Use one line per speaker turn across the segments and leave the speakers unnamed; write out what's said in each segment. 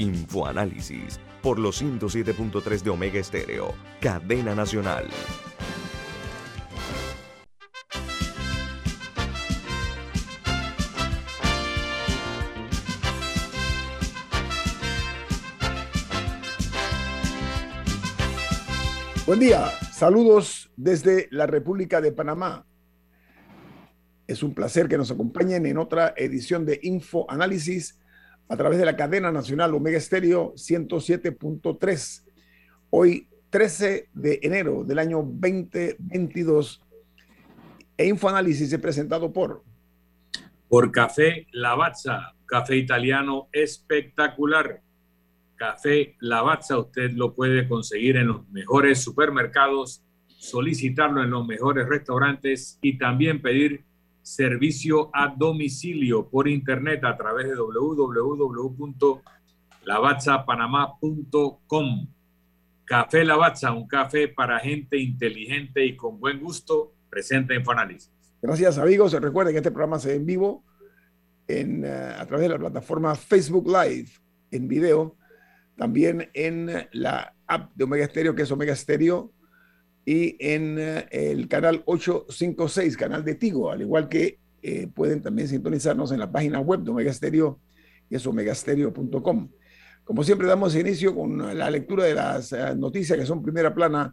Infoanálisis por los 107.3 de Omega Estéreo, cadena nacional.
Buen día, saludos desde la República de Panamá. Es un placer que nos acompañen en otra edición de Info Análisis a través de la cadena nacional Omega Estéreo 107.3. Hoy, 13 de enero del año 2022. E Infoanálisis es presentado por...
Por Café Lavazza, café italiano espectacular. Café Lavazza usted lo puede conseguir en los mejores supermercados, solicitarlo en los mejores restaurantes y también pedir servicio a domicilio por internet a través de www.lavazzapanamá.com. Café Lavazza, un café para gente inteligente y con buen gusto, presenta Infoanálisis.
Gracias amigos, recuerden que este programa se ve en vivo en, eh, a través de la plataforma Facebook Live en video, también en la app de Omega Stereo, que es Omega Stereo y en eh, el canal 856, canal de Tigo, al igual que eh, pueden también sintonizarnos en la página web de Omega Stereo, y es omegastereo.com. Como siempre, damos inicio con la lectura de las eh, noticias que son primera plana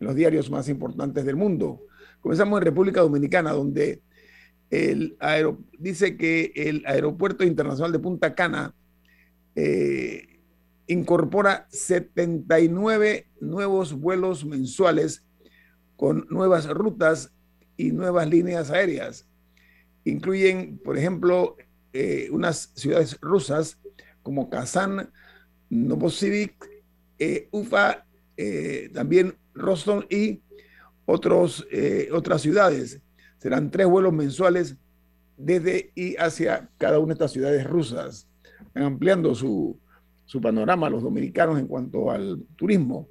en los diarios más importantes del mundo. Comenzamos en República Dominicana, donde el dice que el Aeropuerto Internacional de Punta Cana incorpora 79 nuevos vuelos mensuales con nuevas rutas y nuevas líneas aéreas. Incluyen, por ejemplo, eh, unas ciudades rusas como Kazán, Novosibirsk, eh, Ufa, eh, también Rostov y otros, otras ciudades. Serán tres vuelos mensuales desde y hacia cada una de estas ciudades rusas, ampliando su, su panorama a los dominicanos en cuanto al turismo.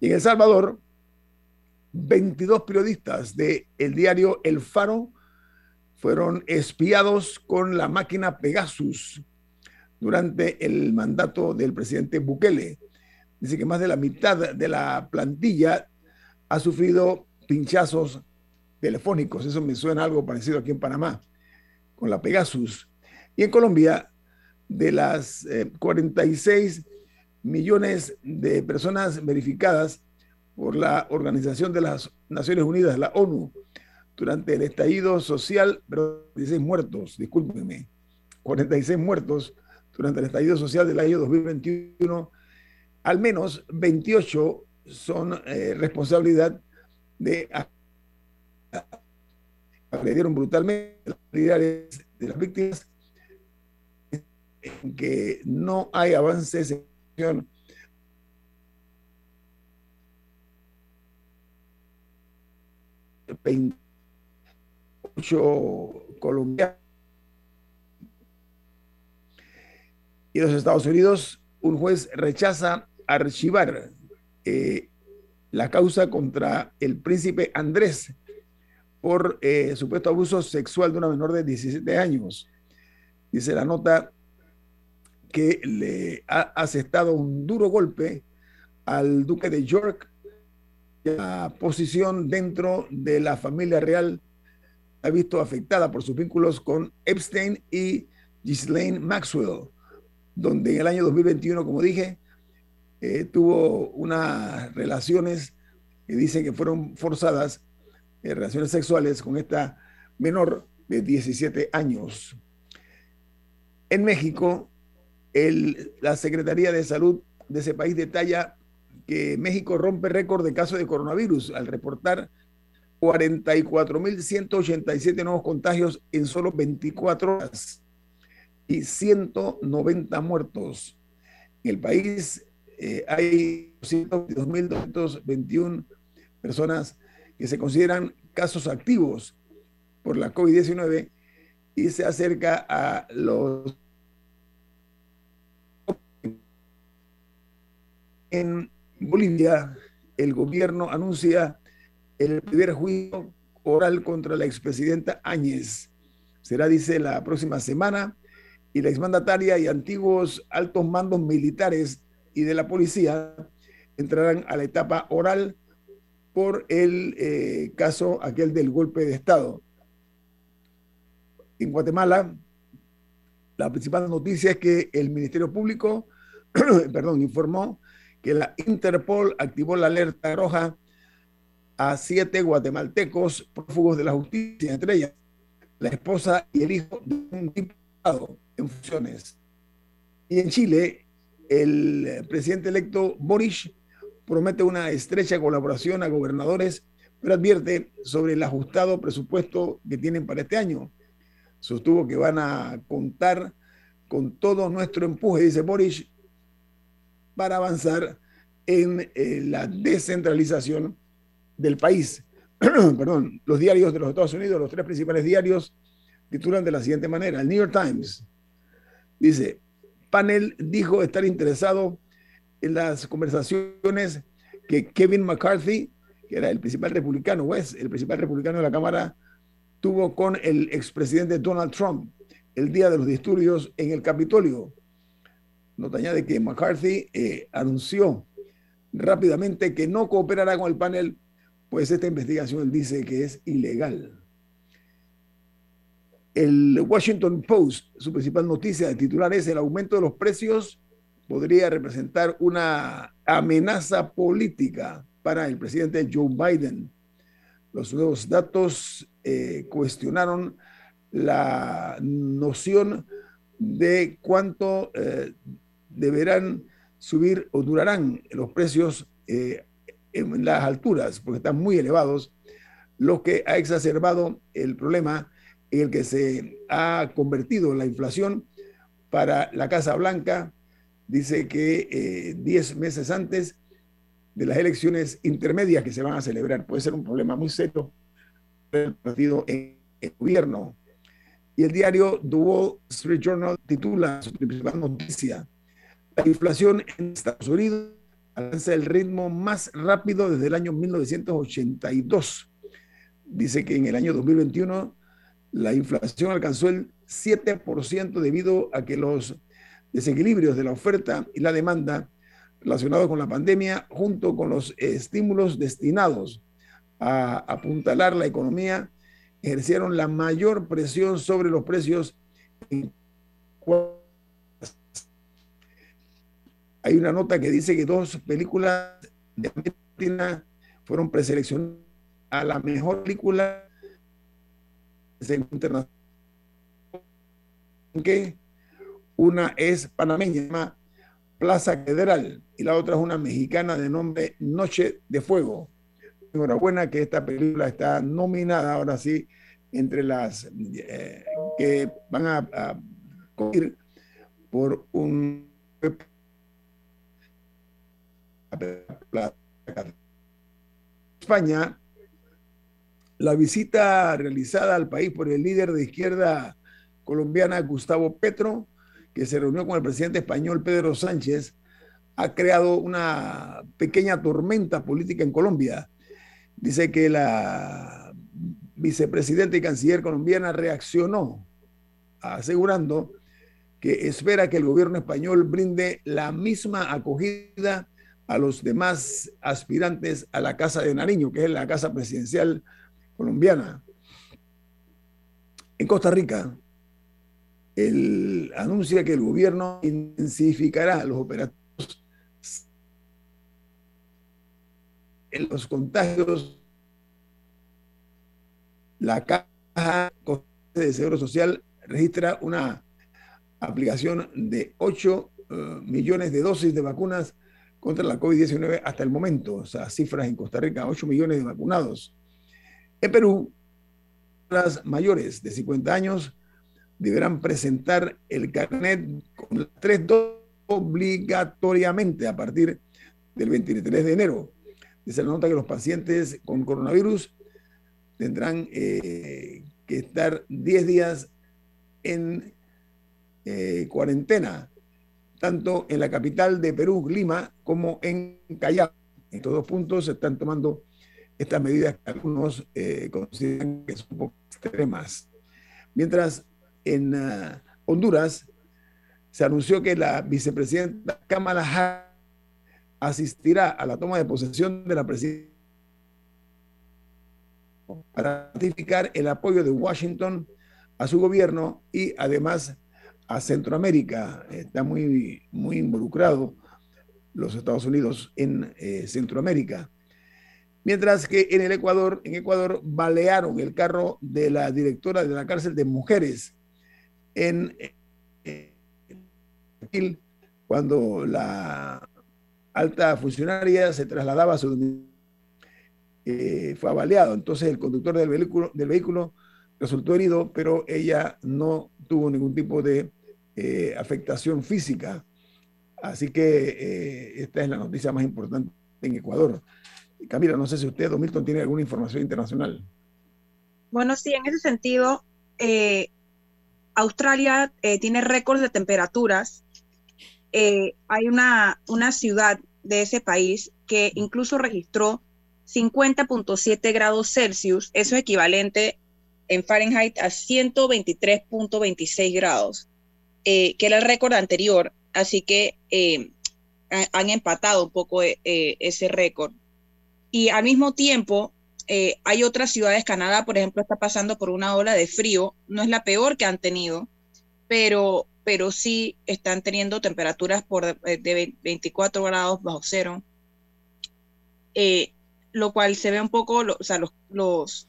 Y en El Salvador, 22 periodistas del el diario El Faro fueron espiados con la máquina Pegasus durante el mandato del presidente Bukele. Dice que más de la mitad de la plantilla ha sufrido pinchazos telefónicos. Eso me suena algo parecido aquí en Panamá, con la Pegasus. Y en Colombia, de las 46 eh, millones de personas verificadas, por la Organización de las Naciones Unidas, la ONU, durante el estallido social, pero 46 muertos, discúlpenme, 46 muertos durante el estallido social del año 2021, al menos 28 son eh, responsabilidad de agredieron brutalmente las de las víctimas, en que no hay avances en 28 colombianos. Y los Estados Unidos, un juez rechaza archivar eh, la causa contra el príncipe Andrés por eh, supuesto abuso sexual de una menor de 17 años. Dice la nota que le ha asestado un duro golpe al duque de York posición dentro de la familia real ha visto afectada por sus vínculos con Epstein y Ghislaine Maxwell, donde en el año 2021, como dije, eh, tuvo unas relaciones que dicen que fueron forzadas, eh, relaciones sexuales con esta menor de 17 años. En México, la Secretaría de Salud de ese país detalla que México rompe récord de casos de coronavirus al reportar 44.187 nuevos contagios en solo 24 horas y 190 muertos. En el país eh, hay 222.221 personas que se consideran casos activos por la COVID-19 y se acerca a los... Bolivia, el gobierno anuncia el primer juicio oral contra la expresidenta Áñez. Será, dice, la próxima semana y la exmandataria y antiguos altos mandos militares y de la policía entrarán a la etapa oral por el eh, caso aquel del golpe de Estado. En Guatemala, la principal noticia es que el Ministerio Público, perdón, informó que la Interpol activó la alerta roja a siete guatemaltecos prófugos de la justicia, entre ellas la esposa y el hijo de un diputado en funciones. Y en Chile, el presidente electo Boris promete una estrecha colaboración a gobernadores, pero advierte sobre el ajustado presupuesto que tienen para este año. Sostuvo que van a contar con todo nuestro empuje, dice Boris, para avanzar en eh, la descentralización del país. Perdón, los diarios de los Estados Unidos, los tres principales diarios, titulan de la siguiente manera. El New York Times dice, panel dijo estar interesado en las conversaciones que Kevin McCarthy, que era el principal republicano, o el principal republicano de la Cámara, tuvo con el expresidente Donald Trump el día de los disturbios en el Capitolio. Nota añade que McCarthy eh, anunció rápidamente que no cooperará con el panel, pues esta investigación dice que es ilegal. El Washington Post, su principal noticia de titular es el aumento de los precios podría representar una amenaza política para el presidente Joe Biden. Los nuevos datos eh, cuestionaron la noción de cuánto eh, deberán subir o durarán los precios eh, en las alturas, porque están muy elevados, lo que ha exacerbado el problema en el que se ha convertido la inflación para la Casa Blanca, dice que 10 eh, meses antes de las elecciones intermedias que se van a celebrar. Puede ser un problema muy serio el partido en el gobierno. Y el diario The Wall Street Journal titula su principal noticia, la inflación en Estados Unidos alcanza el ritmo más rápido desde el año 1982. Dice que en el año 2021 la inflación alcanzó el 7% debido a que los desequilibrios de la oferta y la demanda relacionados con la pandemia, junto con los estímulos destinados a apuntalar la economía, ejercieron la mayor presión sobre los precios. Hay una nota que dice que dos películas de Argentina fueron preseleccionadas a la mejor película internacional. ¿Qué? Una es panameña, Plaza Federal, y la otra es una mexicana de nombre Noche de Fuego. Enhorabuena que esta película está nominada ahora sí entre las eh, que van a, a por un España, la visita realizada al país por el líder de izquierda colombiana Gustavo Petro que se reunió con el presidente español Pedro Sánchez, ha creado una pequeña tormenta política en Colombia. Dice que la vicepresidenta y canciller colombiana reaccionó asegurando que espera que el gobierno español brinde la misma acogida a los demás aspirantes a la Casa de Nariño, que es la casa presidencial colombiana. En Costa Rica, el, anuncia que el gobierno intensificará los operativos en los contagios. La Caja de Seguro Social registra una aplicación de 8 eh, millones de dosis de vacunas contra la COVID-19 hasta el momento. O sea, cifras en Costa Rica, 8 millones de vacunados. En Perú, las mayores de 50 años deberán presentar el carnet con tres dosis obligatoriamente a partir del 23 de enero. Se nota que los pacientes con coronavirus tendrán eh, que estar 10 días en eh, cuarentena, tanto en la capital de Perú, Lima, como en Callao. En estos dos puntos se están tomando estas medidas que algunos eh, consideran que son un poco extremas. Mientras en ah, Honduras se anunció que la vicepresidenta Kamala Harris asistirá a la toma de posesión de la presidencia para ratificar el apoyo de Washington a su gobierno y además a Centroamérica. Está muy, muy involucrado los Estados Unidos en eh, Centroamérica. Mientras que en el Ecuador, en Ecuador, balearon el carro de la directora de la cárcel de mujeres en eh, cuando la alta funcionaria se trasladaba a su eh, fue baleado. Entonces el conductor del vehículo, del vehículo resultó herido, pero ella no tuvo ningún tipo de eh, afectación física. Así que eh, esta es la noticia más importante en Ecuador. Camila, no sé si usted, Don Milton, tiene alguna información internacional.
Bueno, sí, en ese sentido, Australia tiene récords de temperaturas. hay una, una ciudad de ese país que incluso registró 50.7 grados Celsius, eso es equivalente en Fahrenheit a 123.26 grados, eh, que era el récord anterior, así que eh, han empatado un poco eh, ese récord. Y al mismo tiempo, hay otras ciudades, Canadá, por ejemplo, está pasando por una ola de frío, no es la peor que han tenido, pero, pero sí están teniendo temperaturas por de, 24 grados bajo cero lo cual se ve un poco, o sea, los, los,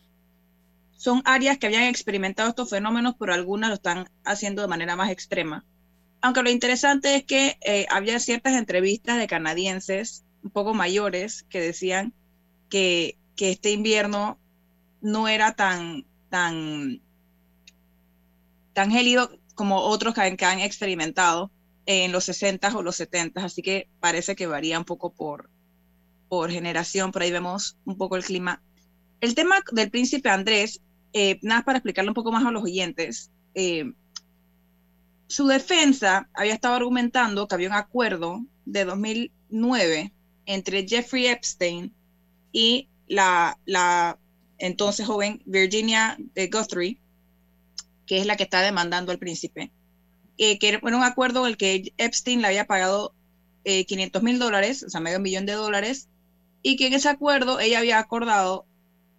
son áreas que habían experimentado estos fenómenos, pero algunas lo están haciendo de manera más extrema. Aunque lo interesante es que eh, había ciertas entrevistas de canadienses un poco mayores que decían que, que este invierno no era tan, tan, tan gélido como otros que han, que han experimentado en los 60 o los 70, así que parece que varía un poco por, por generación, por ahí vemos un poco el clima. El tema del príncipe Andrés, eh, nada para explicarlo un poco más a los oyentes, eh, su defensa había estado argumentando que había un acuerdo de 2009 entre Jeffrey Epstein y la, la entonces joven Virginia Guthrie, que es la que está demandando al príncipe, eh, que era un acuerdo en el que Epstein le había pagado 500 mil dólares, o sea, medio millón de dólares, y que en ese acuerdo ella había acordado,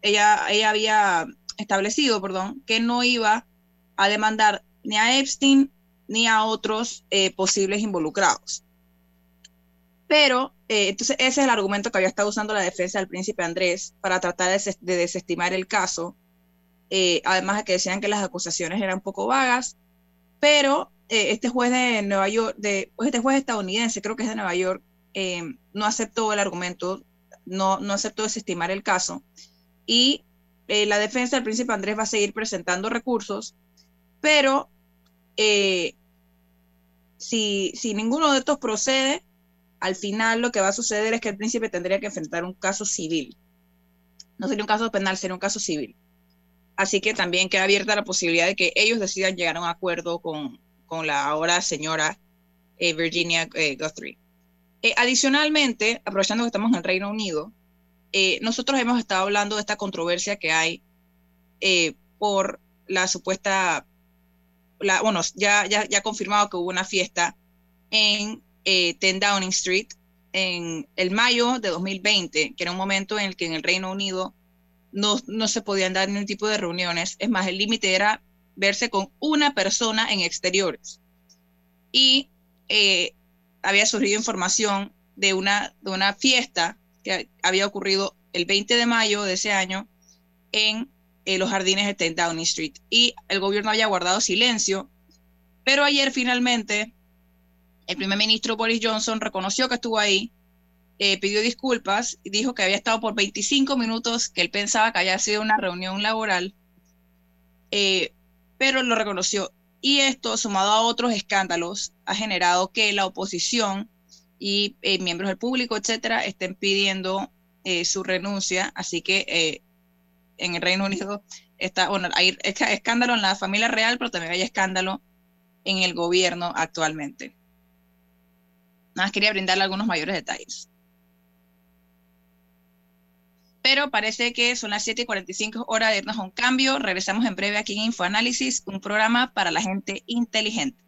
ella, ella había establecido, perdón, que no iba a demandar ni a Epstein ni a otros eh, posibles involucrados. Pero, eh, entonces, ese es el argumento que había estado usando la defensa del príncipe Andrés para tratar de, desestimar el caso, eh, además de que decían que las acusaciones eran un poco vagas, pero este juez de Nueva York, de, este juez estadounidense, creo que es de Nueva York, no aceptó el argumento no, no aceptó desestimar el caso. Y eh, la defensa del príncipe Andrés va a seguir presentando recursos, pero eh, si, si ninguno de estos procede, al final lo que va a suceder es que el príncipe tendría que enfrentar un caso civil. No sería un caso penal, sería un caso civil. Así que también queda abierta la posibilidad de que ellos decidan llegar a un acuerdo con, la ahora señora eh, Virginia Guthrie. Eh, adicionalmente, aprovechando que estamos en el Reino Unido, eh, nosotros hemos estado hablando de esta controversia que hay eh, por la supuesta, la, bueno, ya, ya, ya confirmado que hubo una fiesta en 10 Downing Street en el mayo de 2020, que era un momento en el que en el Reino Unido no, no se podían dar ningún tipo de reuniones. Es más, el límite era verse con una persona en exteriores. Y había surgido información de una, de una fiesta había ocurrido el 20 de mayo de ese año en eh, los jardines de 10 Downing Street. Y el gobierno había guardado silencio, pero ayer finalmente el primer ministro Boris Johnson reconoció que estuvo ahí, eh, pidió disculpas y dijo que había estado por 25 minutos, que él pensaba que había sido una reunión laboral, eh, pero lo reconoció. Y esto, sumado a otros escándalos, ha generado que la oposición y eh, miembros del público, etcétera, estén pidiendo eh, su renuncia. Así que eh, en el Reino Unido está, bueno, hay escándalo en la familia real, pero también hay escándalo en el gobierno actualmente. Nada más quería brindarle algunos mayores detalles. Pero parece que son las 7 y 45 horas de irnos a un cambio. Regresamos en breve aquí en InfoAnálisis, un programa para la gente inteligente.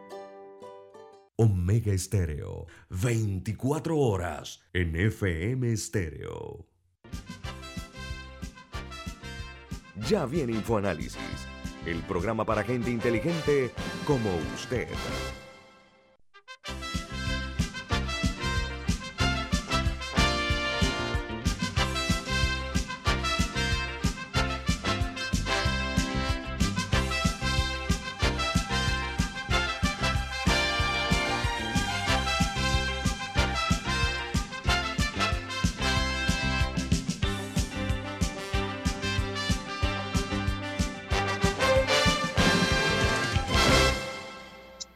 Omega Estéreo, 24 horas en FM Estéreo. Ya viene InfoAnálisis, el programa para gente inteligente como usted.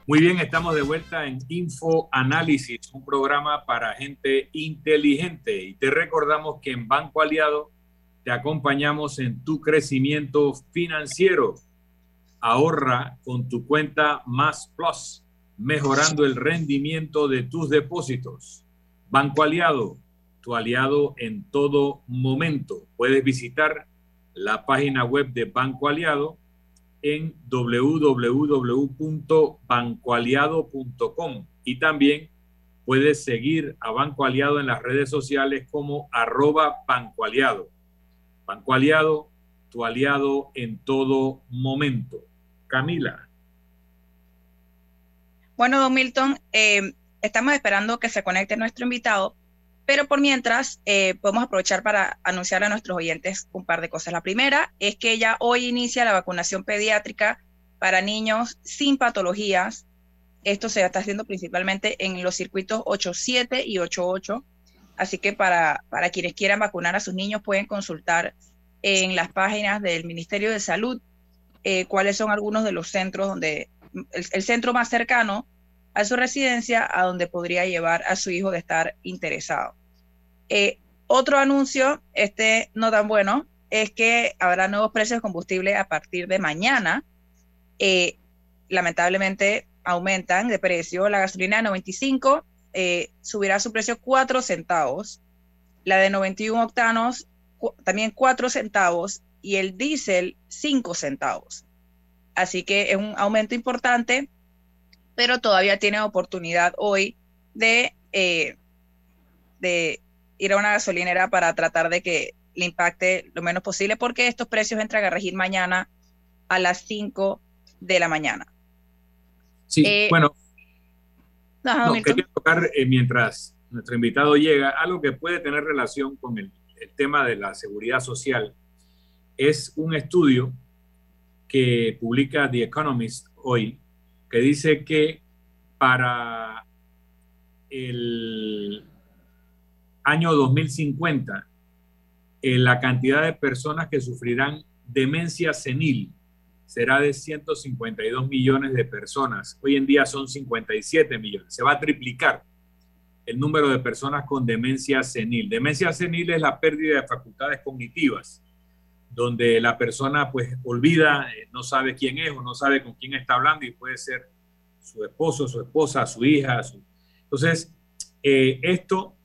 Muy bien, estamos de vuelta en Info Análisis, un programa para gente inteligente. Y te recordamos que en Banco Aliado te acompañamos en tu crecimiento financiero. Ahorra con tu cuenta Más Plus, mejorando el rendimiento de tus depósitos. Banco Aliado, tu aliado en todo momento. Puedes visitar la página web de Banco Aliado en www.bancoaliado.com y también puedes seguir a Banco Aliado en las redes sociales como arroba Banco Aliado. Banco Aliado, tu aliado en todo momento. Camila.
Bueno, don Milton, eh, estamos esperando que se conecte nuestro invitado, pero por mientras, eh, podemos aprovechar para anunciar a nuestros oyentes un par de cosas. La primera es que ya hoy inicia la vacunación pediátrica para niños sin patologías. Esto se está haciendo principalmente en los circuitos 8.7 y 8.8. Así que para, para quienes quieran vacunar a sus niños pueden consultar en las páginas del Ministerio de Salud eh, cuáles son algunos de los centros donde el centro más cercano a su residencia a donde podría llevar a su hijo de estar interesado. Eh, otro anuncio, este no tan bueno, es que habrá nuevos precios de combustible a partir de mañana. Eh, lamentablemente aumentan de precio. La gasolina de 95 eh, subirá su precio 4 centavos. La de 91 octanos también 4 centavos y el diésel 5 centavos. Así que es un aumento importante pero todavía tiene oportunidad hoy de, eh, de ir a una gasolinera para tratar de que le impacte lo menos posible, porque estos precios entran a regir mañana a las 5 de la mañana.
Sí, eh, bueno. No, quería tocar eh, mientras nuestro invitado llega algo que puede tener relación con el, el tema de la seguridad social. Es un estudio que publica The Economist hoy, que dice que para el año 2050, eh, la cantidad de personas que sufrirán demencia senil será de 152 millones de personas. Hoy en día son 57 millones. Se va a triplicar el número de personas con demencia senil. Demencia senil es la pérdida de facultades cognitivas donde la persona pues olvida, eh, no sabe quién es o no sabe con quién está hablando y puede ser su esposo, su esposa, su hija. Entonces, eh, esto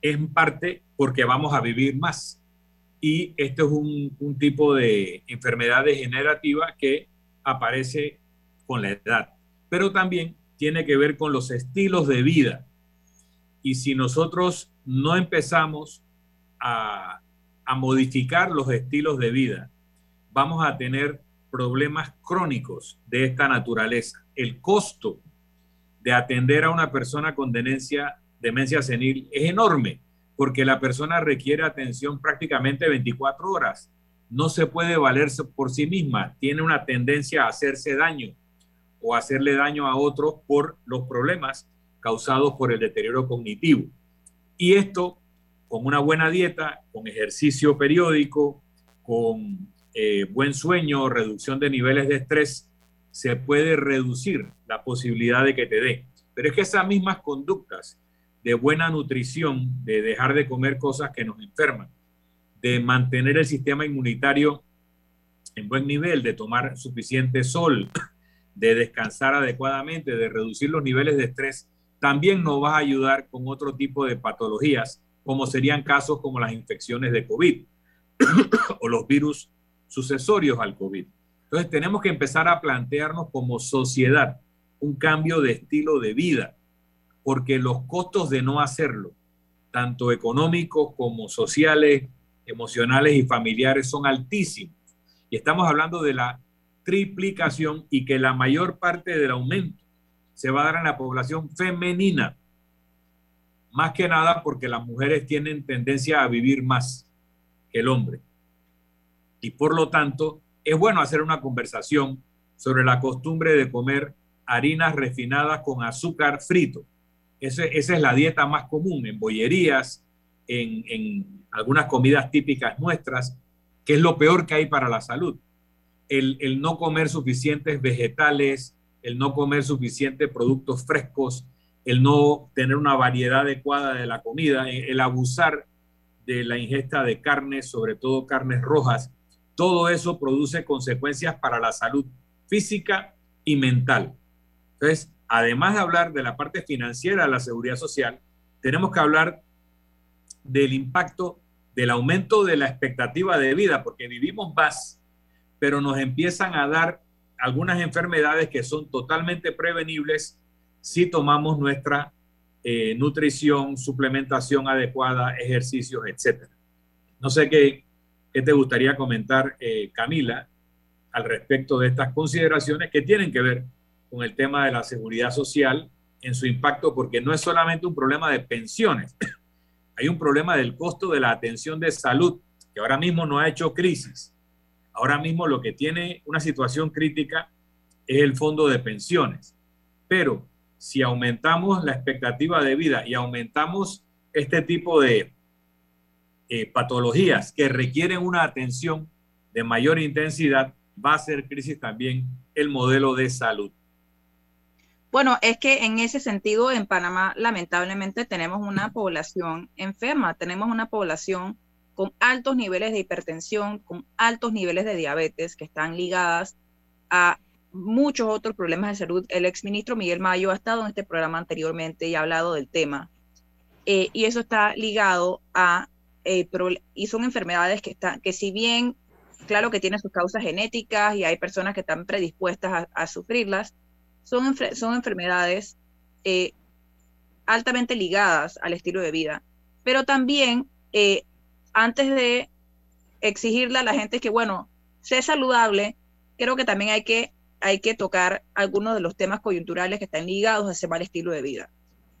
es en parte porque vamos a vivir más. Y esto es un, un tipo de enfermedad degenerativa que aparece con la edad, pero también tiene que ver con los estilos de vida. Y si nosotros no empezamos a a modificar los estilos de vida, vamos a tener problemas crónicos de esta naturaleza. El costo de atender a una persona con demencia, demencia senil es enorme, porque la persona requiere atención prácticamente 24 horas. No se puede valerse por sí misma, tiene una tendencia a hacerse daño o hacerle daño a otros por los problemas causados por el deterioro cognitivo. Y esto con una buena dieta, con ejercicio periódico, con eh, buen sueño, reducción de niveles de estrés, se puede reducir la posibilidad de que te dé. Pero es que esas mismas conductas de buena nutrición, de dejar de comer cosas que nos enferman, de mantener el sistema inmunitario en buen nivel, de tomar suficiente sol, de descansar adecuadamente, de reducir los niveles de estrés, también nos va a ayudar con otro tipo de patologías como serían casos como las infecciones de COVID o los virus sucesorios al COVID. Entonces tenemos que empezar a plantearnos como sociedad un cambio de estilo de vida, porque los costos de no hacerlo, tanto económicos como sociales, emocionales y familiares, son altísimos. Y estamos hablando de la triplicación y que la mayor parte del aumento se va a dar en la población femenina más que nada porque las mujeres tienen tendencia a vivir más que el hombre. Y por lo tanto, es bueno hacer una conversación sobre la costumbre de comer harinas refinadas con azúcar frito. esa es la dieta más común en bollerías, en, en, algunas comidas típicas nuestras, que es lo peor que hay para la salud. El, el no comer suficientes vegetales, el no comer suficientes productos frescos, el no tener una variedad adecuada de la comida, el abusar de la ingesta de carnes, sobre todo carnes rojas, todo eso produce consecuencias para la salud física y mental. Entonces, además de hablar de la parte financiera de la seguridad social, tenemos que hablar del impacto del aumento de la expectativa de vida, porque vivimos más, pero nos empiezan a dar algunas enfermedades que son totalmente prevenibles si tomamos nuestra eh, nutrición, suplementación adecuada, ejercicios, etc. No sé qué, qué te gustaría comentar, eh, Camila, al respecto de estas consideraciones que tienen que ver con el tema de la seguridad social en su impacto, porque no es solamente un problema de pensiones, hay un problema del costo de la atención de salud, que ahora mismo no ha hecho crisis. Ahora mismo lo que tiene una situación crítica es el fondo de pensiones. Pero si aumentamos la expectativa de vida y aumentamos este tipo de eh, patologías que requieren una atención de mayor intensidad, va a ser crisis también el modelo de salud.
Bueno, es que en ese sentido en Panamá lamentablemente tenemos una población enferma, tenemos una población con altos niveles de hipertensión, con altos niveles de diabetes que están ligadas a muchos otros problemas de salud. El exministro Miguel Mayo ha estado en este programa anteriormente y ha hablado del tema. Eh, y eso está ligado a, eh, y son enfermedades que, están, que si bien, claro que tienen sus causas genéticas y hay personas que están predispuestas a, sufrirlas, son, son enfermedades eh, altamente ligadas al estilo de vida. Pero también, antes de exigirle a la gente que, bueno, sea saludable, creo que también hay que hay que tocar algunos de los temas coyunturales que están ligados a ese mal estilo de vida.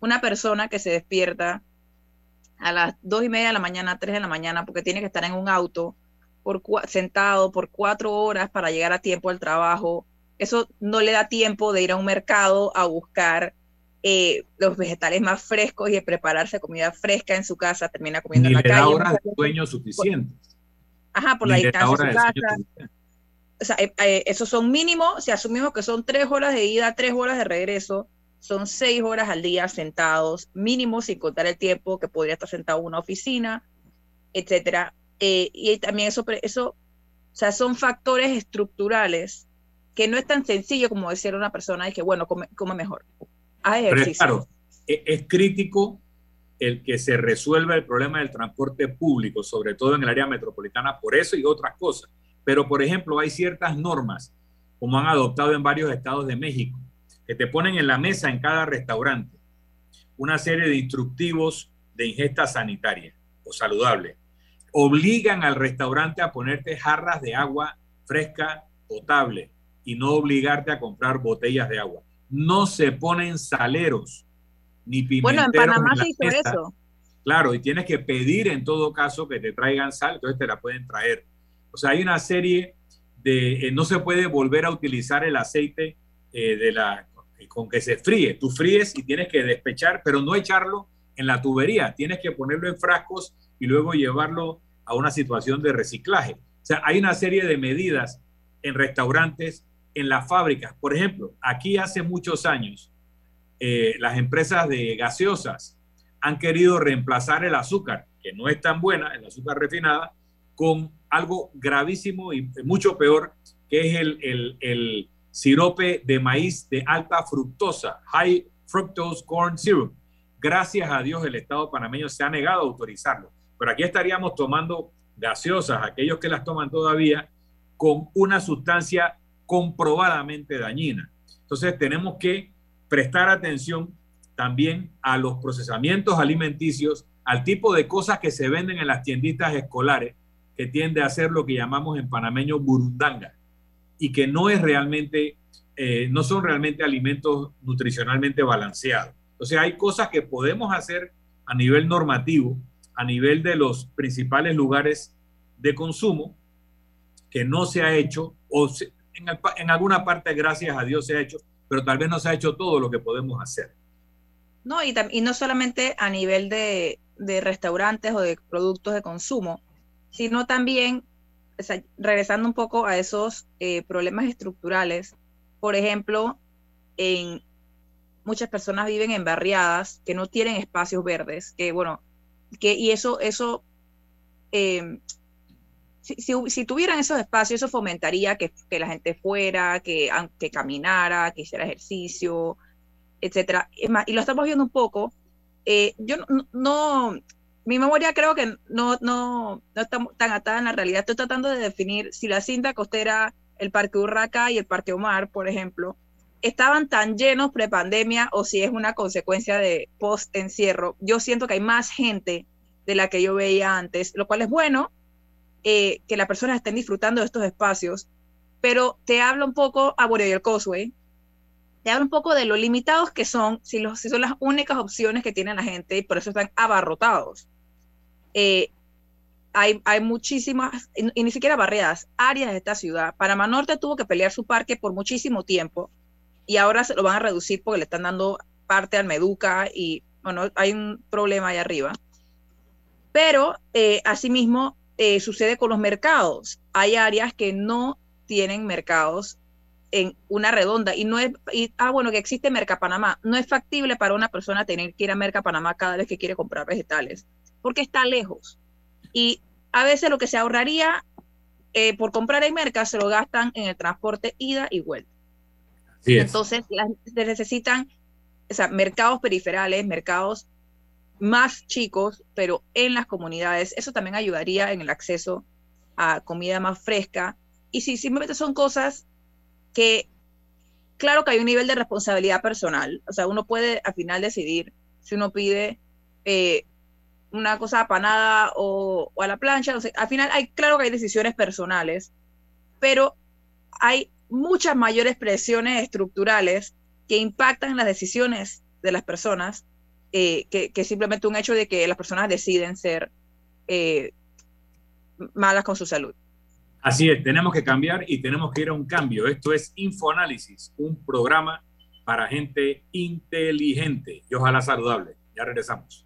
Una persona que se despierta a las dos y media de la mañana, tres de la mañana, porque tiene que estar en un auto por sentado por cuatro horas para llegar a tiempo al trabajo, eso no le da tiempo de ir a un mercado a buscar eh, los vegetales más frescos y de prepararse comida fresca en su casa, termina comiendo en la calle.
horas de sueño suficientes.
Ajá, por la distancia de su casa o sea, eh, eh, esos son mínimos, si asumimos que son tres horas de ida, tres horas de regreso, son seis horas al día sentados, mínimo sin contar el tiempo que podría estar sentado en una oficina, etcétera. Eh, y también eso, eso, o sea, son factores estructurales que no es tan sencillo como decir a una persona y que, bueno, come, come mejor. Haz
Pero es, claro, es, es crítico el que se resuelva el problema del transporte público, sobre todo en el área metropolitana, por eso y otras cosas. Pero, por ejemplo, hay ciertas normas, como han adoptado en varios estados de México, que te ponen en la mesa en cada restaurante una serie de instructivos de ingesta sanitaria o saludable. Obligan al restaurante a ponerte jarras de agua fresca, potable, y no obligarte a comprar botellas de agua. No se ponen saleros ni pimenteros.
Bueno, en Panamá en se hizo mesa. eso.
Claro, y tienes que pedir en todo caso que te traigan sal, entonces te la pueden traer. O sea, hay una serie de, eh, no se puede volver a utilizar el aceite eh, de la, con que se fríe. Tú fríes y tienes que despechar, pero no echarlo en la tubería. Tienes que ponerlo en frascos y luego llevarlo a una situación de reciclaje. O sea, hay una serie de medidas en restaurantes, en las fábricas. Por ejemplo, aquí hace muchos años, eh, las empresas de gaseosas han querido reemplazar el azúcar, que no es tan buena, el azúcar refinada, con algo gravísimo y mucho peor, que es el, el, el sirope de maíz de alta fructosa, high fructose corn syrup. Gracias a Dios el Estado panameño se ha negado a autorizarlo. Pero aquí estaríamos tomando gaseosas, aquellos que las toman todavía, con una sustancia comprobadamente dañina. Entonces tenemos que prestar atención también a los procesamientos alimenticios, al tipo de cosas que se venden en las tienditas escolares, que tiende a ser lo que llamamos en panameño burundanga y que no es realmente, eh, no son realmente alimentos nutricionalmente balanceados. Entonces hay cosas que podemos hacer a nivel normativo, a nivel de los principales lugares de consumo, que no se ha hecho, o en, en alguna parte, gracias a Dios, se ha hecho, pero tal vez no se ha hecho todo lo que podemos hacer.
No, y, y no solamente a nivel de, de, restaurantes o de productos de consumo, sino también, regresando un poco a esos eh, problemas estructurales, por ejemplo, en muchas personas viven en barriadas que no tienen espacios verdes, que bueno, que y eso, eso, eh, si, si, tuvieran esos espacios, eso fomentaría que, que la gente fuera, que, que, caminara, que hiciera ejercicio, etcétera. Y lo estamos viendo un poco. Eh, yo no, mi memoria creo que no, no, no está tan atada en la realidad. Estoy tratando de definir si la cinta costera, el Parque Urraca y el Parque Omar, por ejemplo, estaban tan llenos prepandemia o si es una consecuencia de post-encierro. Yo siento que hay más gente de la que yo veía antes, lo cual es bueno, eh, que las personas estén disfrutando de estos espacios, pero te habla un poco, a y el Causeway, te habla un poco de lo limitados que son, si, los, si son las únicas opciones que tiene la gente y por eso están abarrotados eh, hay, hay, muchísimas, y, y, ni siquiera barriadas, áreas de esta ciudad. Panamá Norte tuvo que pelear su parque por muchísimo tiempo y ahora se lo van a reducir porque le están dando parte al Meduca y, bueno, hay un problema ahí arriba. Pero, eh, asimismo, eh, sucede con los mercados. Hay áreas que no tienen mercados en una redonda y no es, y, ah, bueno, que existe Merca Panamá. No es factible para una persona tener que ir a Merca Panamá cada vez que quiere comprar vegetales porque está lejos. Y a veces lo que se ahorraría eh, por comprar en merca se lo gastan en el transporte ida y vuelta. Entonces, se necesitan o sea, mercados periferales, mercados más chicos, pero en las comunidades. Eso también ayudaría en el acceso a comida más fresca. Y si simplemente son cosas que, claro que hay un nivel de responsabilidad personal. O sea, uno puede al final decidir si uno pide eh, una cosa apanada o, o a la plancha. Entonces, al final, hay, claro que hay decisiones personales, pero hay muchas mayores presiones estructurales que impactan las decisiones de las personas eh, que, que, simplemente un hecho de que las personas deciden ser eh, malas con su salud.
Así es, tenemos que cambiar y tenemos que ir a un cambio. Esto es Infoanálisis, un programa para gente inteligente y ojalá saludable. Ya regresamos.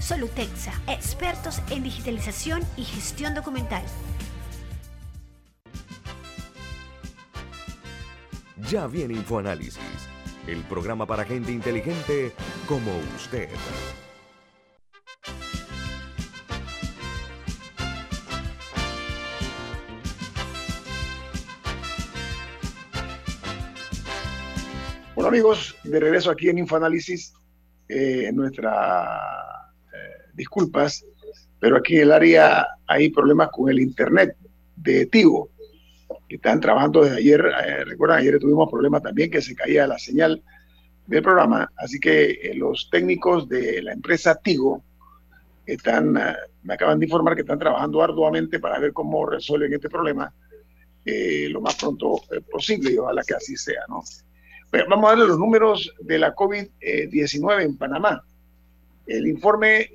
Solutexa, expertos en digitalización y gestión documental.
Ya viene InfoAnálisis, el programa para gente inteligente como usted.
Bueno amigos, de regreso aquí en InfoAnálisis, eh, nuestra disculpas, pero aquí en el área hay problemas con el internet de Tigo, que están trabajando desde ayer. Eh, recuerdan, ayer tuvimos problemas también que se caía la señal del programa, así que eh, los técnicos de la empresa Tigo están, eh, me acaban de informar que están trabajando arduamente para ver cómo resuelven este problema lo más pronto posible y ojalá que así sea, ¿no? vamos a darle los números de la COVID-19 en Panamá. El informe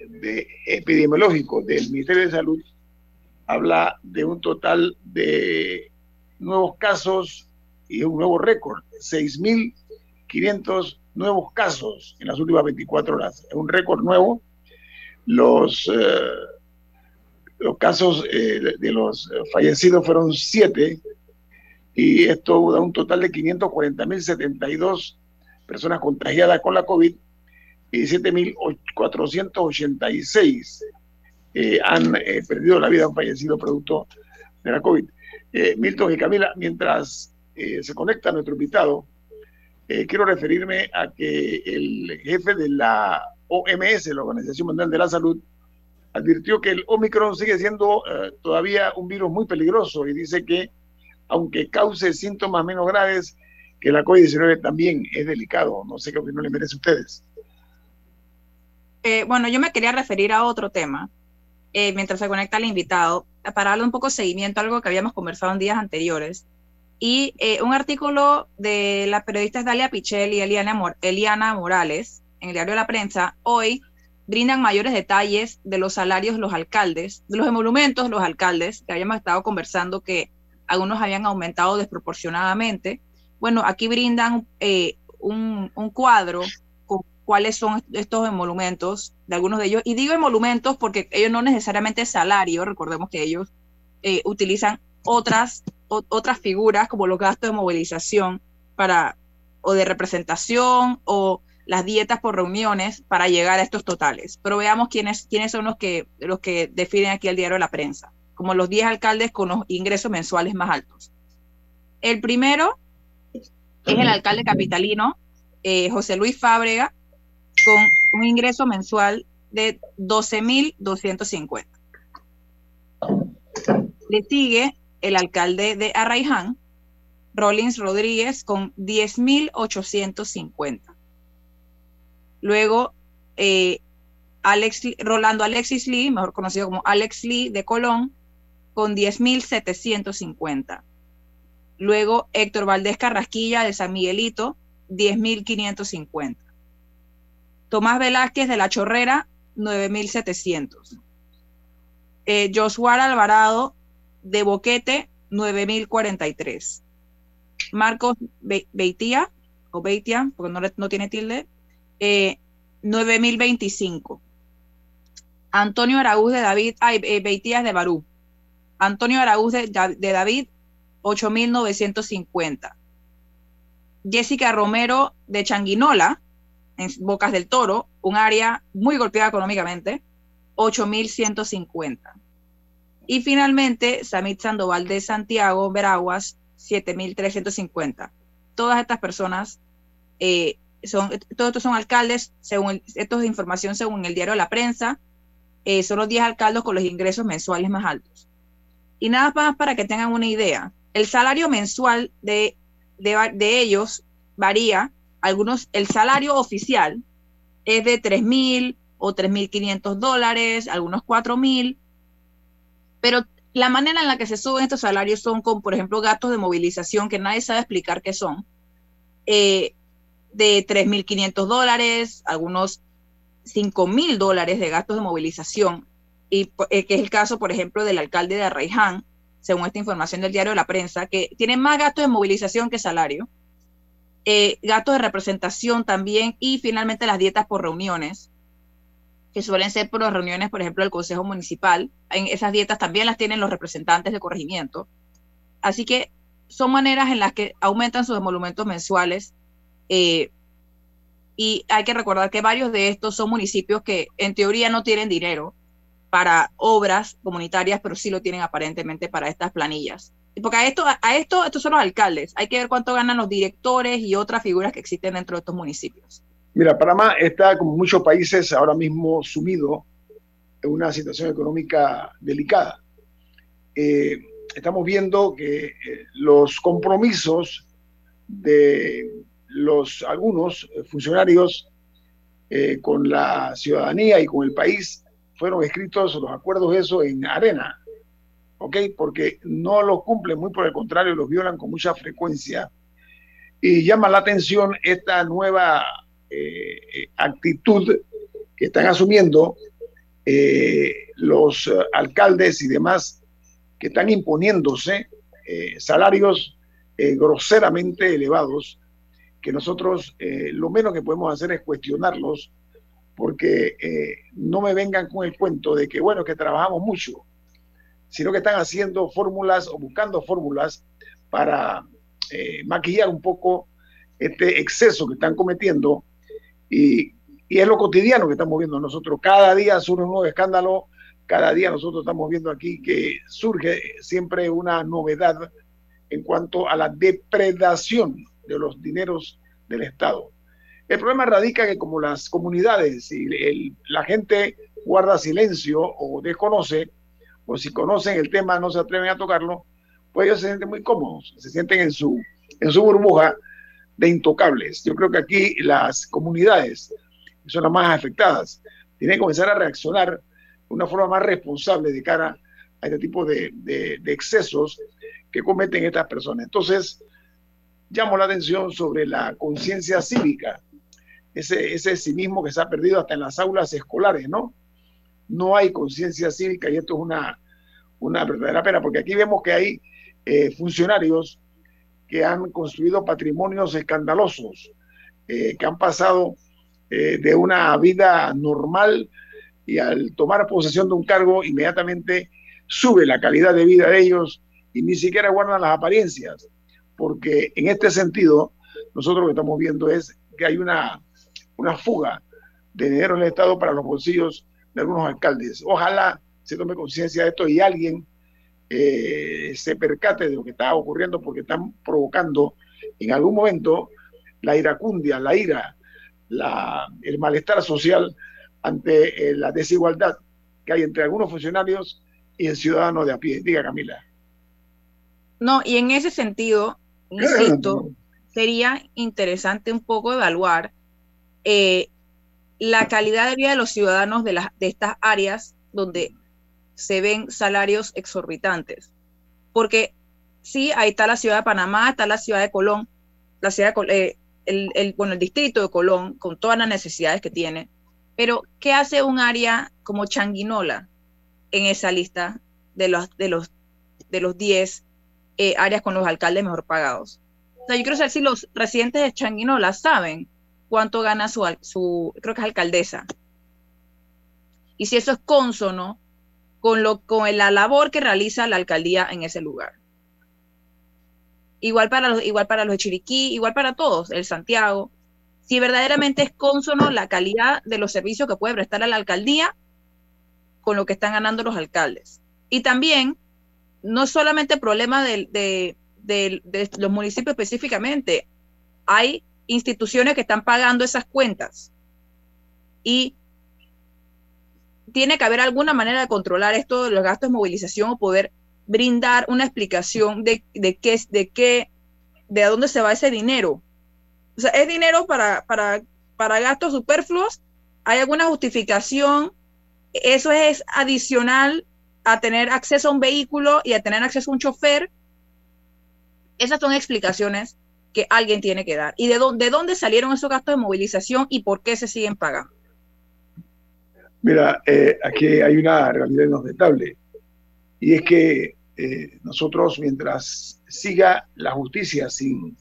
epidemiológico del Ministerio de Salud habla de un total de nuevos casos y un nuevo récord, 6.500 nuevos casos en las últimas 24 horas. Es un récord nuevo. Los, eh, los casos eh, de los fallecidos fueron 7 y esto da un total de 540.072 personas contagiadas con la COVID y 7.486 eh, han eh, perdido la vida, han fallecido producto de la COVID. Eh, Milton y Camila, mientras se conecta nuestro invitado, quiero referirme a que el jefe de la OMS, la Organización Mundial de la Salud, advirtió que el Omicron sigue siendo todavía un virus muy peligroso y dice que aunque cause síntomas menos graves que la COVID-19 también es delicado. No sé qué opinión le merece a ustedes.
Eh, bueno, yo me quería referir a otro tema eh, mientras se conecta el invitado, para darle un poco de seguimiento a algo que habíamos conversado en días anteriores. Y eh, un artículo de las periodistas Dalia Pichel y Eliana, Morales en el diario La Prensa, hoy brindan mayores detalles de los salarios de los alcaldes, de los emolumentos de los alcaldes, que habíamos estado conversando que algunos habían aumentado desproporcionadamente. Bueno, aquí brindan un, cuadro cuáles son estos emolumentos de algunos de ellos. Y digo emolumentos porque ellos no necesariamente salario, recordemos que ellos eh, utilizan otras, otras figuras como los gastos de movilización para, o de representación o las dietas por reuniones para llegar a estos totales. Pero veamos quiénes, quiénes son los que, los que definen aquí el diario de la prensa, como los 10 alcaldes con los ingresos mensuales más altos. El primero es el alcalde capitalino, eh, José Luis Fábrega, con un ingreso mensual de 12.250. Le sigue el alcalde de Arraiján, Rollins Rodríguez, con 10.850. Luego, eh, Alex, Rolando Alexis Lee, mejor conocido como Alex Lee de Colón, con 10.750. Luego, Héctor Valdés Carrasquilla de San Miguelito, 10.550. Tomás Velázquez de la Chorrera, 9700. Eh, Josuar Alvarado de Boquete, 9043. Marcos Beitía, o Beitia, porque no, no tiene tilde, eh, 9025. Antonio Araúz de David, ay, eh, Beitías de Barú. Antonio Araúz de, de David, 8950. Jessica Romero de Changuinola, en Bocas del Toro, un área muy golpeada económicamente, 8.150. Y finalmente, Samit Sandoval de Santiago, Veraguas, 7.350. Todas estas personas eh, son, todos estos son alcaldes, según esto es información según el diario La Prensa, eh, son los 10 alcaldes con los ingresos mensuales más altos. Y nada más para que tengan una idea, el salario mensual de, de ellos varía algunos, el salario oficial es de 3 mil o 3.500 dólares, algunos 4 mil, Pero la manera en la que se suben estos salarios son con, por ejemplo, gastos de movilización que nadie sabe explicar qué son, eh, de 3.500 dólares, algunos 5.000 dólares de gastos de movilización, y eh, que es el caso, por ejemplo, del alcalde de Arraiján, según esta información del diario de la prensa, que tiene más gastos de movilización que salario, eh, gastos de representación también, y finalmente las dietas por reuniones, que suelen ser por las reuniones, por ejemplo, del Consejo Municipal. En esas dietas también las tienen los representantes de corregimiento. Así que son maneras en las que aumentan sus emolumentos mensuales. Eh, y hay que recordar que varios de estos son municipios que en teoría no tienen dinero para obras comunitarias, pero sí lo tienen aparentemente para estas planillas. Porque a esto, a esto, estos son los alcaldes. Hay que ver cuánto ganan los directores y otras figuras que existen dentro de estos municipios.
Mira, Panamá está, como muchos países, ahora mismo sumido en una situación económica delicada. Eh, estamos viendo que eh, los compromisos de los algunos funcionarios eh, con la ciudadanía y con el país fueron escritos los acuerdos eso en arena, ¿ok? Porque no los cumplen, muy por el contrario, los violan con mucha frecuencia. Y llama la atención esta nueva eh, actitud que están asumiendo eh, los eh, alcaldes y demás que están imponiéndose salarios groseramente elevados, que nosotros lo menos que podemos hacer es cuestionarlos, porque no me vengan con el cuento de que, bueno, que trabajamos mucho, sino que están haciendo fórmulas o buscando fórmulas para maquillar un poco este exceso que están cometiendo y, es lo cotidiano que estamos viendo nosotros. Cada día surge un nuevo escándalo, cada día nosotros estamos viendo aquí que surge siempre una novedad en cuanto a la depredación de los dineros del Estado. El problema radica que como las comunidades y la gente guarda silencio o desconoce, o si conocen el tema no se atreven a tocarlo, pues ellos se sienten muy cómodos, se sienten en su, en su burbuja de intocables. Yo creo que aquí las comunidades, son las más afectadas, tienen que comenzar a reaccionar de una forma más responsable de cara a este tipo de, excesos que cometen estas personas. Entonces, llamo la atención sobre la conciencia cívica, ese, ese civismo que se ha perdido hasta en las aulas escolares, ¿no? No hay conciencia cívica y esto es una, una verdadera pena, porque aquí vemos que hay eh, funcionarios que han construido patrimonios escandalosos, eh, que han pasado eh, de una vida normal y al tomar posesión de un cargo inmediatamente sube la calidad de vida de ellos y ni siquiera guardan las apariencias, porque en este sentido nosotros lo que estamos viendo es que hay una, una fuga de dinero en el Estado para los bolsillos de algunos alcaldes. Ojalá se tome conciencia de esto y alguien eh, se percate de lo que está ocurriendo porque están provocando en algún momento la iracundia, la ira, la, el malestar social ante eh, la desigualdad que hay entre algunos funcionarios y el ciudadano de a pie. Diga, Camila.
No, y en ese sentido, insisto, sería interesante un poco evaluar eh, la calidad de vida de los ciudadanos de, las de estas áreas donde se ven salarios exorbitantes. Porque sí, ahí está la ciudad de Panamá, está la ciudad de Colón, la ciudad eh, el, bueno, el distrito de Colón, con todas las necesidades que tiene. Pero, ¿qué hace un área como Changuinola en esa lista de los, de los, de los 10 eh, áreas con los alcaldes mejor pagados? Yo quiero saber si los residentes de Changuinola saben cuánto gana su, su creo que es alcaldesa. Y si eso es consono con, lo, con la labor que realiza la alcaldía en ese lugar. Igual para, los, igual para los de Chiriquí, igual para todos, el Santiago. Si verdaderamente es consono la calidad de los servicios que puede prestar la alcaldía con lo que están ganando los alcaldes. Y también, no solamente problema de, de, de los municipios específicamente, hay instituciones que están pagando esas cuentas. Y tiene que haber alguna manera de controlar esto de los gastos de movilización o poder brindar una explicación de, qué, de qué, de dónde se va ese dinero. O sea, es dinero para, para, para gastos superfluos, hay alguna justificación, eso es adicional a tener acceso a un vehículo y a tener acceso a un chofer. Esas son explicaciones que alguien tiene que dar. ¿Y de de dónde salieron esos gastos de movilización y por qué se siguen pagando?
Mira, eh, aquí hay una realidad inobjetable y es que eh, nosotros mientras siga la justicia sin,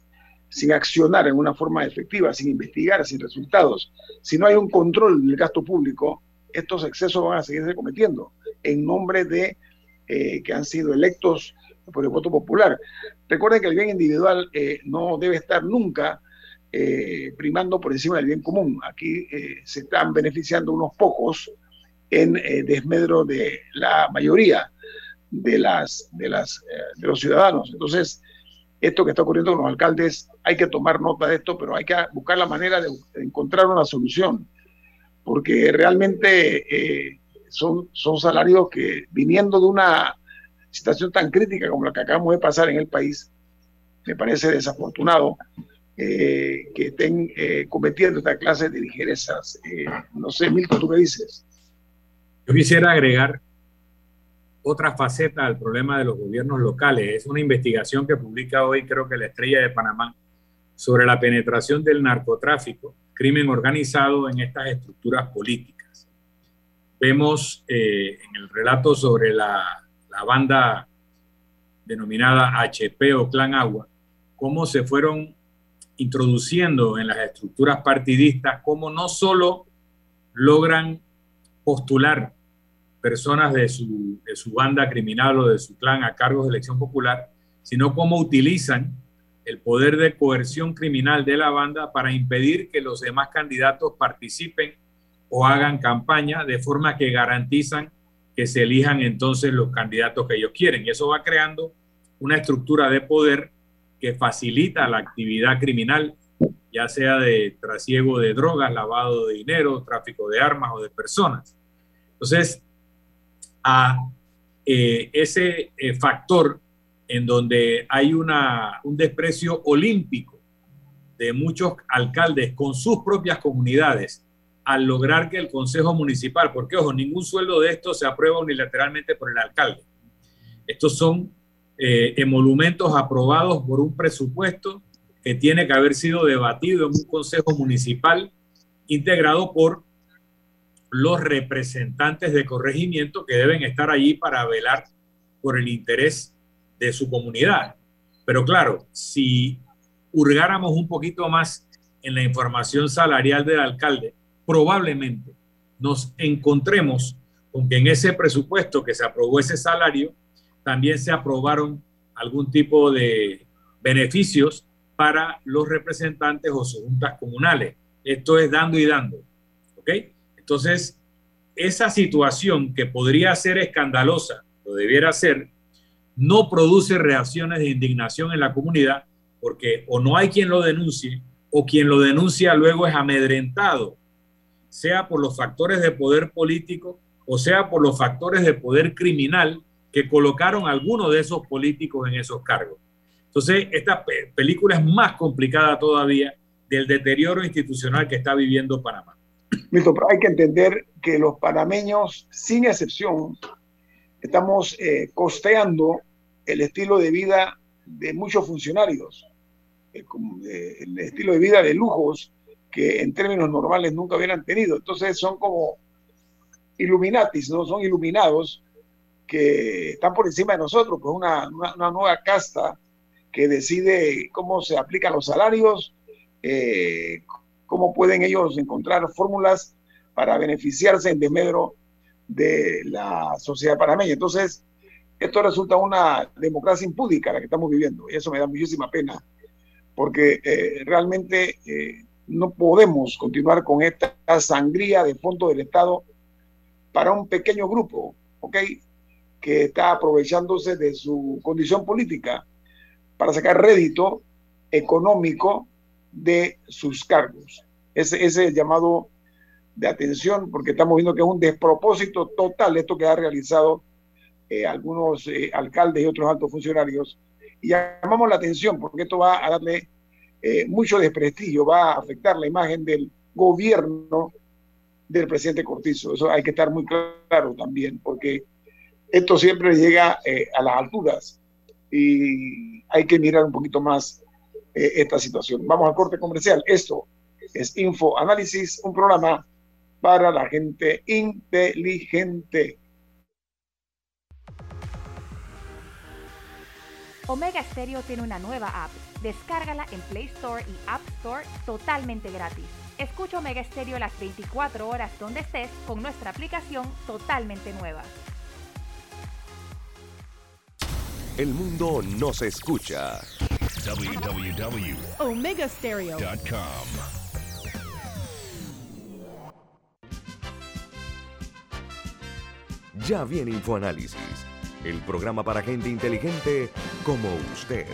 sin accionar en una forma efectiva, sin investigar, sin resultados, si no hay un control del gasto público, estos excesos van a seguirse cometiendo en nombre de eh, que han sido electos por el voto popular. Recuerden que el bien individual eh, no debe estar nunca eh, primando por encima del bien común. Aquí se están beneficiando unos pocos en desmedro de la mayoría de, las, de, las, de los ciudadanos. Entonces, esto que está ocurriendo con los alcaldes, hay que tomar nota de esto, pero hay que buscar la manera de encontrar una solución, porque realmente son, son salarios que viniendo de una situación tan crítica como la que acabamos de pasar en el país, me parece desafortunado eh, que estén eh, cometiendo esta clase de ligerezas. Eh, no sé, Milton, ¿tú qué dices?
Yo quisiera agregar otra faceta al problema de los gobiernos locales. Es una investigación que publica hoy, creo que la Estrella de Panamá, sobre la penetración del narcotráfico, crimen organizado en estas estructuras políticas. Vemos eh, en el relato sobre la, la, banda denominada HP o Clan Agua, cómo se fueron introduciendo en las estructuras partidistas, cómo no solo logran postular personas de su, de su banda criminal o de su clan a cargos de elección popular, sino cómo utilizan el poder de coerción criminal de la banda para impedir que los demás candidatos participen o hagan campaña de forma que garantizan que se elijan entonces los candidatos que ellos quieren. Y eso va creando una estructura de poder que facilita la actividad criminal, ya sea de trasiego de drogas, lavado de dinero, tráfico de armas o de personas. Entonces, a eh, ese eh, factor en donde hay una, un desprecio olímpico de muchos alcaldes con sus propias comunidades al lograr que el Consejo Municipal, porque ojo, ningún sueldo de esto se aprueba unilateralmente por el alcalde. Estos son eh, emolumentos aprobados por un presupuesto que tiene que haber sido debatido en un Consejo Municipal integrado por los representantes de corregimiento que deben estar allí para velar por el interés de su comunidad. Pero claro, si hurgáramos un poquito más en la información salarial del alcalde, probablemente nos encontremos con que en ese presupuesto que se aprobó ese salario, también se aprobaron algún tipo de beneficios para los representantes o sus juntas comunales. Esto es dando y dando. ¿Ok? Entonces, esa situación que podría ser escandalosa, lo debiera ser, no produce reacciones de indignación en la comunidad porque o no hay quien lo denuncie o quien lo denuncia luego es amedrentado sea por los factores de poder político o sea por los factores de poder criminal que colocaron algunos de esos políticos en esos cargos. Entonces, esta película es más complicada todavía del deterioro institucional que está viviendo Panamá.
Milton, hay que entender que los panameños, sin excepción, estamos eh, costeando el estilo de vida de muchos funcionarios, eh, el estilo de vida de lujos que en términos normales nunca hubieran tenido. Entonces son como Illuminatis, ¿no? Son iluminados que están por encima de nosotros, pues una, una, nueva casta que decide cómo se aplican los salarios, eh, cómo pueden ellos encontrar fórmulas para beneficiarse en desmedro de la sociedad panameña. Entonces, esto resulta una democracia impúdica la que estamos viviendo y eso me da muchísima pena, porque eh, realmente eh, no podemos continuar con esta sangría de fondo del Estado para un pequeño grupo, ¿ok? Que está aprovechándose de su condición política para sacar rédito económico de sus cargos. Ese, es el llamado de atención, porque estamos viendo que es un despropósito total esto que ha realizado eh, algunos eh, alcaldes y otros altos funcionarios. Y llamamos la atención porque esto va a darle eh, mucho desprestigio, va a afectar la imagen del gobierno del presidente Cortizo. Eso hay que estar muy claro también, porque esto siempre llega eh, a las alturas y hay que mirar un poquito más eh, esta situación. Vamos al corte comercial. Esto es Info Análisis, un programa para la gente inteligente.
Omega Stereo tiene una nueva app. Descárgala en Play Store y App Store totalmente gratis. Escucha Omega Stereo las 24 horas donde estés con nuestra aplicación totalmente nueva.
El mundo nos escucha.
www.omegastereo.com
Ya viene InfoAnálisis, el programa para gente inteligente como usted.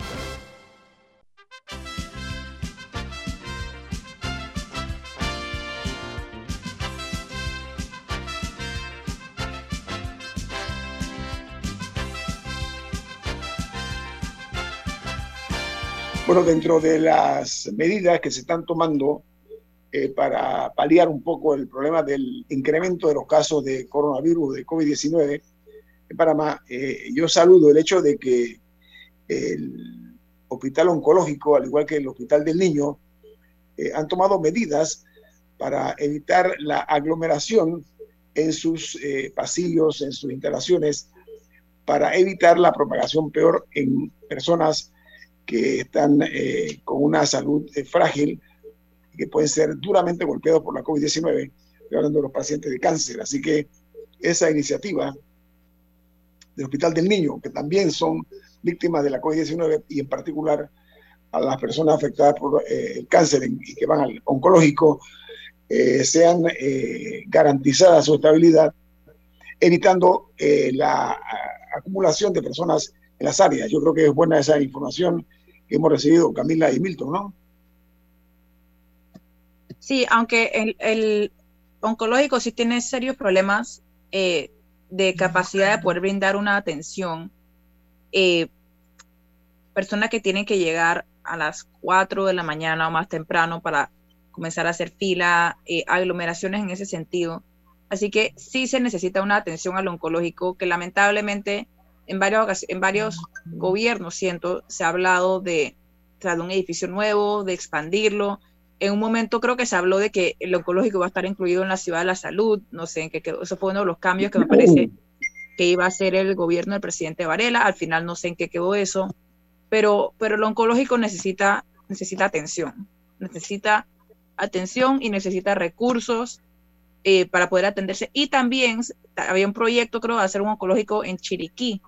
Dentro de las medidas que se están tomando eh, para paliar un poco el problema del incremento de los casos de coronavirus, de COVID-19 en Panamá, eh, yo saludo el hecho de que el hospital oncológico, al igual que el hospital del niño, eh, han tomado medidas para evitar la aglomeración en sus pasillos, en sus instalaciones, para evitar la propagación peor en personas que están eh, con una salud eh, frágil que pueden ser duramente golpeados por la COVID-19, hablando de los pacientes de cáncer. Así que esa iniciativa del Hospital del Niño, que también son víctimas de la COVID-19 y en particular a las personas afectadas por eh, el cáncer y que van al oncológico, sean garantizadas su estabilidad, evitando la acumulación de personas en las áreas. Yo creo que es buena esa información que hemos recibido Camila y Milton, ¿no?
Sí, aunque el, oncológico sí tiene serios problemas eh, de capacidad de poder brindar una atención. Eh, personas que tienen que llegar a las 4 de la mañana o más temprano para comenzar a hacer fila, eh, aglomeraciones en ese sentido. Así que sí se necesita una atención al oncológico que lamentablemente en varios, en varios gobiernos, siento, se ha hablado de, de un edificio nuevo, de expandirlo. En un momento creo que se habló de que el oncológico va a estar incluido en la ciudad de la salud, no sé en qué quedó. Eso fue uno de los cambios que me parece que iba a hacer el gobierno del presidente Varela. Al final no sé en qué quedó eso, pero, pero el oncológico necesita, necesita atención, necesita atención y necesita recursos eh, para poder atenderse. Y también había un proyecto, creo, de hacer un oncológico en Chiriquí,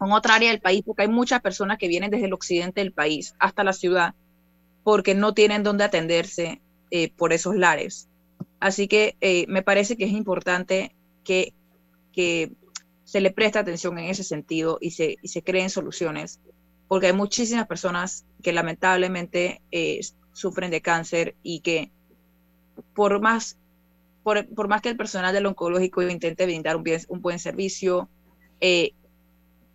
en otra área del país, porque hay muchas personas que vienen desde el occidente del país hasta la ciudad porque no tienen dónde atenderse eh, por esos lares. Así que eh, me parece que es importante que, que, se le preste atención en ese sentido y se, y se creen soluciones, porque hay muchísimas personas que lamentablemente eh, sufren de cáncer y que por más, por, por, más que el personal del oncológico intente brindar un, bien, un buen servicio,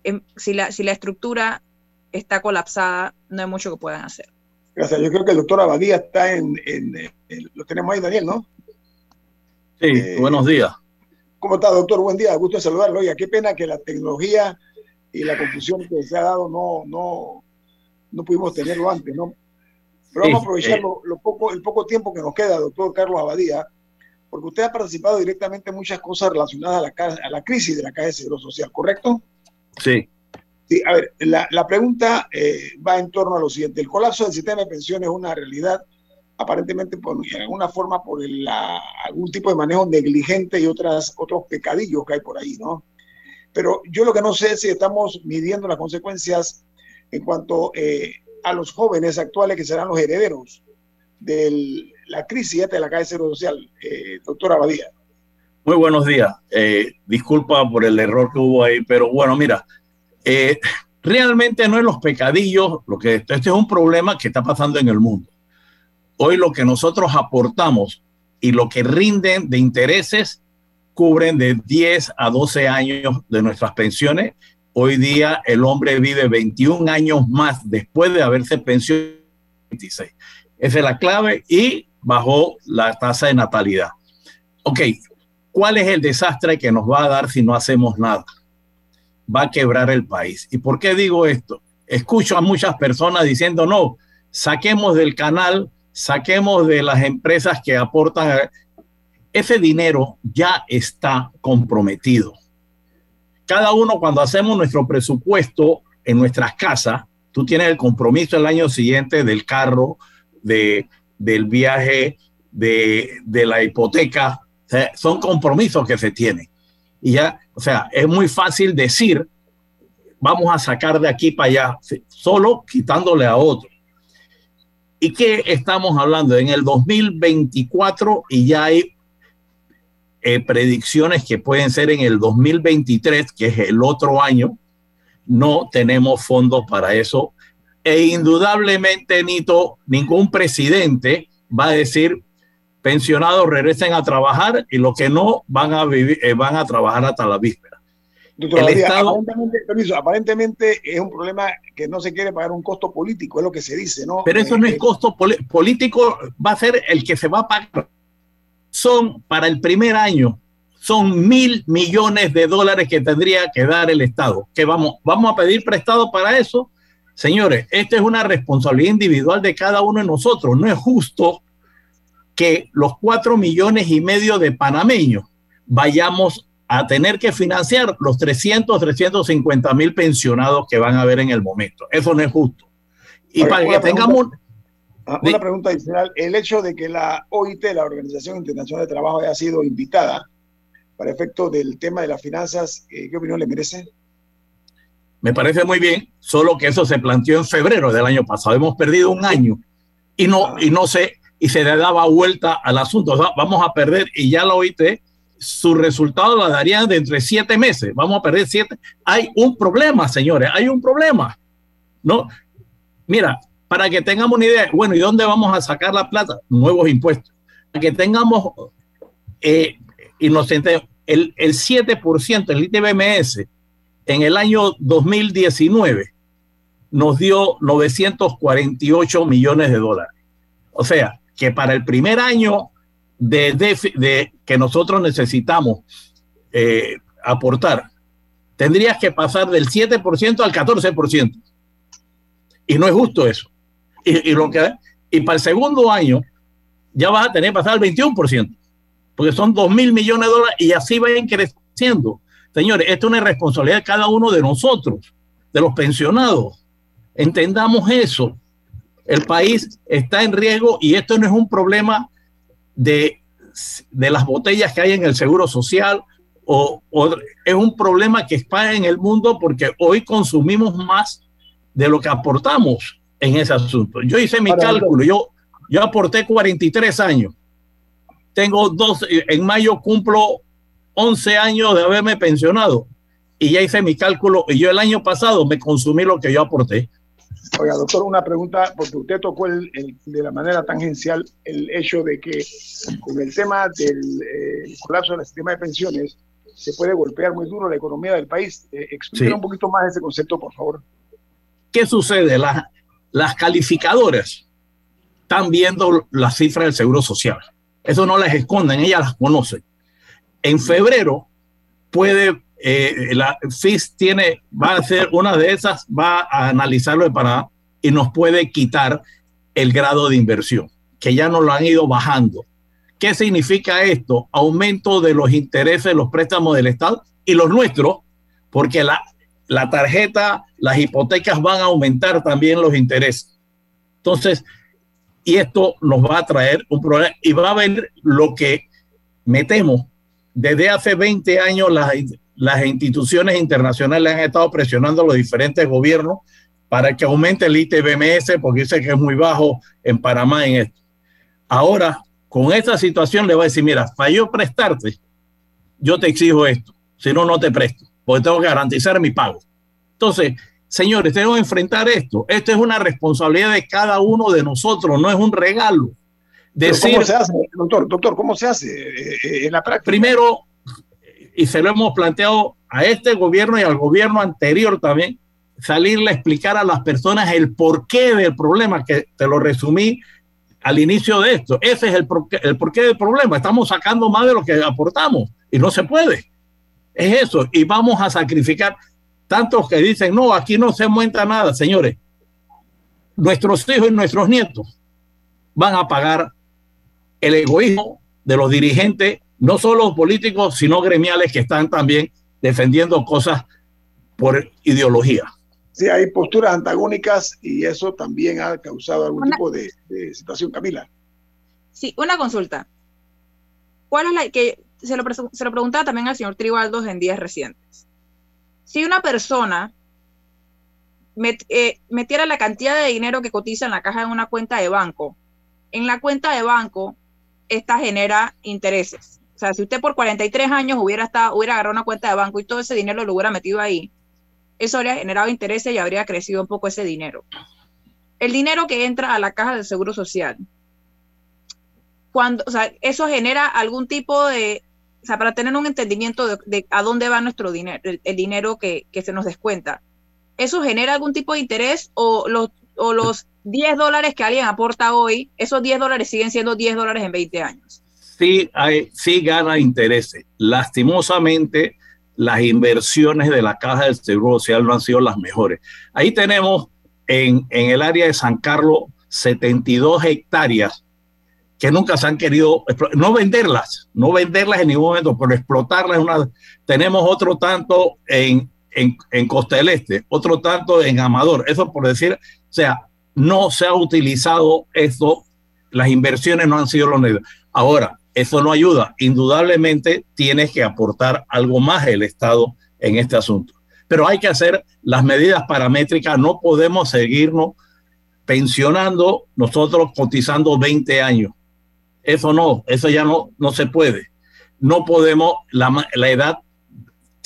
Em, si, la, si la estructura está colapsada, no hay mucho que puedan hacer.
Gracias. Yo creo que el doctor Abadía está en, lo tenemos ahí, Daniel, ¿no?
Sí, eh, buenos días.
¿Cómo está, doctor? Buen día, gusto de saludarlo. Oiga, qué pena que la tecnología y la confusión que se ha dado no, no, no pudimos tenerlo antes, ¿no? Pero vamos a aprovechar eh. lo, poco, el poco tiempo que nos queda, doctor Carlos Abadía, porque usted ha participado directamente en muchas cosas relacionadas a la, a la crisis de la caja de seguro social, ¿correcto?
Sí.
Sí, a ver, la, la pregunta eh, va en torno a lo siguiente. El colapso del sistema de pensiones es una realidad, aparentemente por en alguna forma por algún tipo de manejo negligente y otras, otros pecadillos que hay por ahí, ¿no? Pero yo lo que no sé es si estamos midiendo las consecuencias en cuanto eh, a los jóvenes actuales que serán los herederos de la crisis de la calle cero social, eh, doctora Abadía.
Muy buenos días. Eh, disculpa por el error que hubo ahí, pero bueno, mira, eh, realmente no es los pecadillos, lo que este es un problema que está pasando en el mundo. Hoy lo que nosotros aportamos y lo que rinden de intereses cubren de 10 a 12 años de nuestras pensiones. Hoy día el hombre vive 21 años más después de haberse pensionado. Esa es la clave y bajó la tasa de natalidad. Ok, ¿Cuál es el desastre que nos va a dar si no hacemos nada? va a quebrar el país. ¿Y por qué digo esto? Escucho a muchas personas diciendo, no, saquemos del canal, saquemos de las empresas que aportan. Ese dinero ya está comprometido. Cada uno cuando hacemos nuestro presupuesto en nuestras casas, tú tienes el compromiso el año siguiente del carro, de, del viaje, de, de la hipoteca. Son compromisos que se tienen. Y ya, o sea, es muy fácil decir, vamos a sacar de aquí para allá, solo quitándole a otro. ¿Y qué estamos hablando? En el 2024 y ya hay eh, predicciones que pueden ser en el 2023, que es el otro año, no tenemos fondos para eso. E indudablemente, Nito, ningún presidente va a decir, pensionados regresen a trabajar y los que no van a vivir, eh, van a trabajar hasta la víspera.
aparentemente, aparentemente, es un problema que no se quiere pagar un costo político, es lo que se dice, ¿no?
Pero eso no es eh, costo político, va a ser el que se va a pagar. Son para el primer año, son mil millones de dólares que tendría que dar el Estado. ¿Qué vamos, vamos a pedir prestado para eso? Señores, esta es una responsabilidad individual de cada uno de nosotros. No es justo que los cuatro millones y medio de panameños vayamos a tener que financiar los 300, 350 mil pensionados que van a haber en el momento. Eso no es justo. Y para que tengamos...
Ah, una pregunta adicional. El hecho de que la OIT, la Organización Internacional de Trabajo, haya sido invitada para efecto del tema de las finanzas, eh, ¿qué opinión le merece?
Me parece muy bien, solo que eso se planteó en febrero del año pasado. Hemos perdido un año y no, ah. y no se y se le daba vuelta al asunto. vamos a perder, y ya la OIT, su resultado la darían de entre siete meses. Vamos a perder siete. Hay un problema, señores, hay un problema. ¿No? Mira, para que tengamos una idea, bueno, ¿y dónde vamos a sacar la plata? Nuevos impuestos. Para que tengamos eh, inocente, el, el 7% del ITBMS en el año 2019 nos dio 948 millones de dólares. O sea, que para el primer año de, que nosotros necesitamos eh, aportar, tendrías que pasar del 7% al 14%. Y no es justo eso. Y, lo que, y para el segundo año ya vas a tener que pasar al 21%, porque son 2 mil millones de dólares y así vayan creciendo. Señores, esto es una responsabilidad de cada uno de nosotros, de los pensionados. Entendamos eso. El país está en riesgo y esto no es un problema de, de las botellas que hay en el seguro social o, es un problema que está en el mundo porque hoy consumimos más de lo que aportamos en ese asunto. Yo hice mi cálculo, yo, yo aporté 43 años. Tengo dos, en mayo cumplo 11 años de haberme pensionado y ya hice mi cálculo y yo el año pasado me consumí lo que yo aporté.
Oiga, doctor, una pregunta, porque usted tocó el, de la manera tangencial el hecho de que con el tema del eh, colapso del sistema de pensiones se puede golpear muy duro la economía del país. Eh, explique un poquito más ese concepto, por favor.
¿Qué sucede? Las, las calificadoras están viendo las cifras del Seguro Social. Eso no las esconden, ellas las conocen. En febrero puede eh, la FIS tiene, va a hacer una de esas, va a analizarlo de Panamá y nos puede quitar el grado de inversión, que ya nos lo han ido bajando. ¿Qué significa esto? Aumento de los intereses los préstamos del Estado y los nuestros, porque la, la tarjeta, las hipotecas van a aumentar también los intereses. Entonces, y esto nos va a traer un problema y va a haber lo que metemos desde hace 20 años las, las instituciones internacionales han estado presionando a los diferentes gobiernos para que aumente el ITBMS, porque dice que es muy bajo en Panamá en esto. Ahora, con esta situación le voy a decir, mira, yo prestarte, yo te exijo esto, si no, no te presto, porque tengo que garantizar mi pago. Entonces, señores, tenemos que enfrentar esto. Esto es una responsabilidad de cada uno de nosotros, no es un regalo.
Decir, ¿Cómo se hace, doctor? Doctor, ¿cómo se hace eh, eh, en la práctica?
Primero, y se lo hemos planteado a este gobierno y al gobierno anterior también, salirle a explicar a las personas el porqué del problema, que te lo resumí al inicio de esto. Ese es el porqué, el porqué del problema. Estamos sacando más de lo que aportamos y no se puede. Es eso. Y vamos a sacrificar. tantos que dicen, no, aquí no se muenta nada, señores. Nuestros hijos y nuestros nietos van a pagar el egoísmo de los dirigentes, no solo políticos, sino gremiales que están también defendiendo cosas por ideología.
Sí, hay posturas antagónicas y eso también ha causado algún tipo de, situación, Camila.
Sí, una consulta. ¿Cuál es la que se lo, se lo preguntaba también al señor Tribaldos en días recientes? Si una persona eh, metiera la cantidad de dinero que cotiza en la caja en una cuenta de banco, en la cuenta de banco, esta genera intereses. Sea, si usted por 43 años hubiera, estado, hubiera agarrado una cuenta de banco y todo ese dinero lo hubiera metido ahí, eso habría generado intereses y habría crecido un poco ese dinero. El dinero que entra a la caja del Seguro Social, cuando, o sea, eso genera algún tipo de, o sea, para tener un entendimiento de, a dónde va nuestro dinero, el, dinero que, que, se nos descuenta, ¿eso genera algún tipo de interés o los, o los 10 dólares que alguien aporta hoy, esos 10 dólares siguen siendo 10 dólares en 20 años?
Sí, hay, gana intereses. Lastimosamente, las inversiones de la Caja del Seguro Social no han sido las mejores. Ahí tenemos en, en el área de San Carlos 72 hectáreas que nunca se han querido, no venderlas, no venderlas en ningún momento, pero explotarlas. Una, tenemos otro tanto en, en, en Costa del Este, otro tanto en Amador. Eso por decir, o sea, no se ha utilizado esto, las inversiones no han sido lo necesarias. Ahora, eso no ayuda. Indudablemente tienes que aportar algo más el Estado en este asunto. Pero hay que hacer las medidas paramétricas. No podemos seguirnos pensionando nosotros cotizando 20 años. Eso no, eso ya no, no se puede. No podemos, la, la edad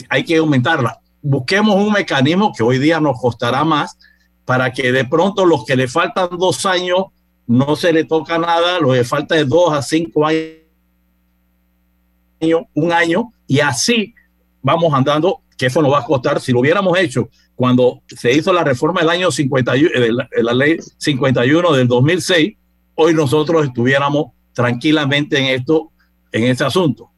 hay que aumentarla. Busquemos un mecanismo que hoy día nos costará más para que de pronto los que le faltan dos años no se le toca nada, los que falta de dos a cinco años un año, y así vamos andando, que eso nos va a costar. Si lo hubiéramos hecho cuando se hizo la reforma del año 51, de la, la ley 51 del 2006, hoy nosotros estuviéramos tranquilamente en esto, en este asunto.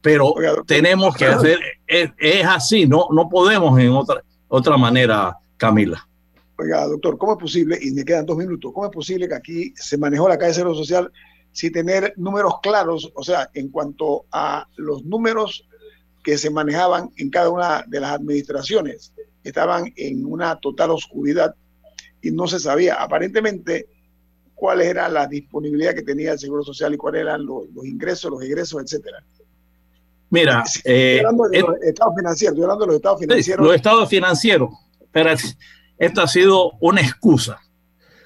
Pero tenemos que hacer, es, es, así, no, no podemos en otra, otra manera, Camila.
Oiga, doctor, ¿cómo es posible, y me quedan dos minutos, cómo es posible que aquí se manejó la calle cero social sin tener números claros, o sea, en cuanto a los números que se manejaban en cada una de las administraciones, estaban en una total oscuridad y no se sabía aparentemente cuál era la disponibilidad que tenía el Seguro Social y cuáles eran los, ingresos, los egresos, etcétera.
Mira,
eh, hablando de los estados financieros, estoy hablando de los estados financieros.
los estados financieros, pero esto ha sido una excusa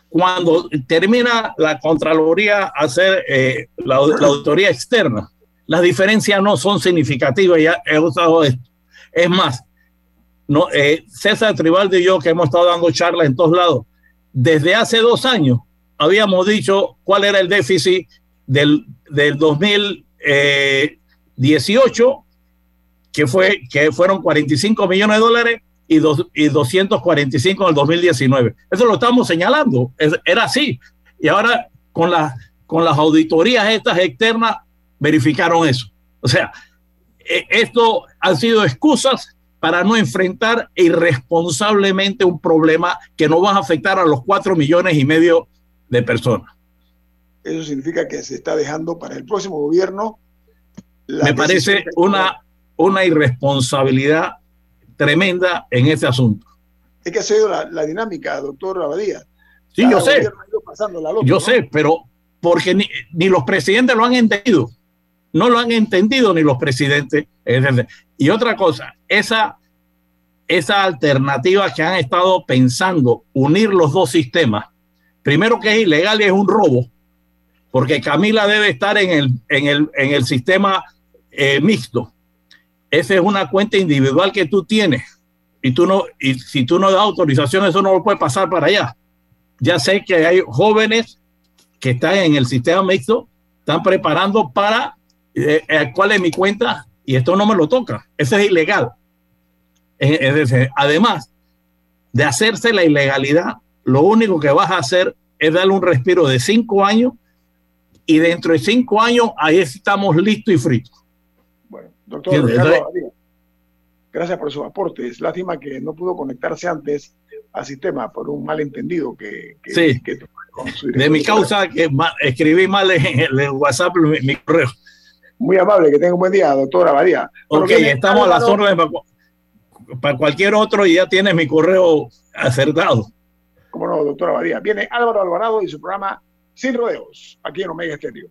cuando termina la Contraloría hacer eh, la, auditoría externa, las diferencias no son significativas. Ya he usado esto. Es más, no, eh, César Tribaldi y yo, que hemos estado dando charlas en todos lados, desde hace dos años habíamos dicho cuál era el déficit del, del 2018, eh, que, fue, que fueron 45 millones de dólares, y, dos, y 245 en el 2019. Eso lo estamos señalando, era así. Y ahora con, la, con las auditorías estas externas verificaron eso. O sea, e, esto han sido excusas para no enfrentar irresponsablemente un problema que no va a afectar a los cuatro millones y medio de personas.
Eso significa que se está dejando para el próximo gobierno.
Me parece una, una irresponsabilidad tremenda en ese asunto.
Es que ha sido la, dinámica, doctor Abadía.
Sí, yo sé. yo sé, pero porque ni, ni, los presidentes lo han entendido. No lo han entendido ni los presidentes. Y otra cosa, esa, esa alternativa que han estado pensando, unir los dos sistemas, primero que es ilegal y es un robo, porque Camila debe estar en el, en el, en el sistema eh, mixto esa es una cuenta individual que tú tienes y tú no y si tú no das autorización eso no lo puede pasar para allá. Ya sé que hay jóvenes que están en el sistema mixto, están preparando para eh, eh, cuál es mi cuenta y esto no me lo toca. Eso es ilegal. además de hacerse la ilegalidad, lo único que vas a hacer es darle un respiro de cinco años y dentro de cinco años ahí estamos listos y fritos.
Doctor Gracias por sus aportes. Lástima que no pudo conectarse antes al sistema por un malentendido que, que,
sí.
que
de mi causa que escribí mal en el, WhatsApp mi, correo.
Muy amable, que tenga un buen día, doctora Badía.
Ok, estamos a las órdenes para, para, cualquier otro y ya tienes mi correo acertado.
Cómo no, doctora Badía. Viene Álvaro Alvarado y su programa Sin Rodeos, aquí en Omega Estéreo.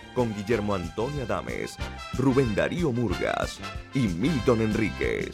con Guillermo Antonio Adames, Rubén Darío Murgas y Milton Enríquez.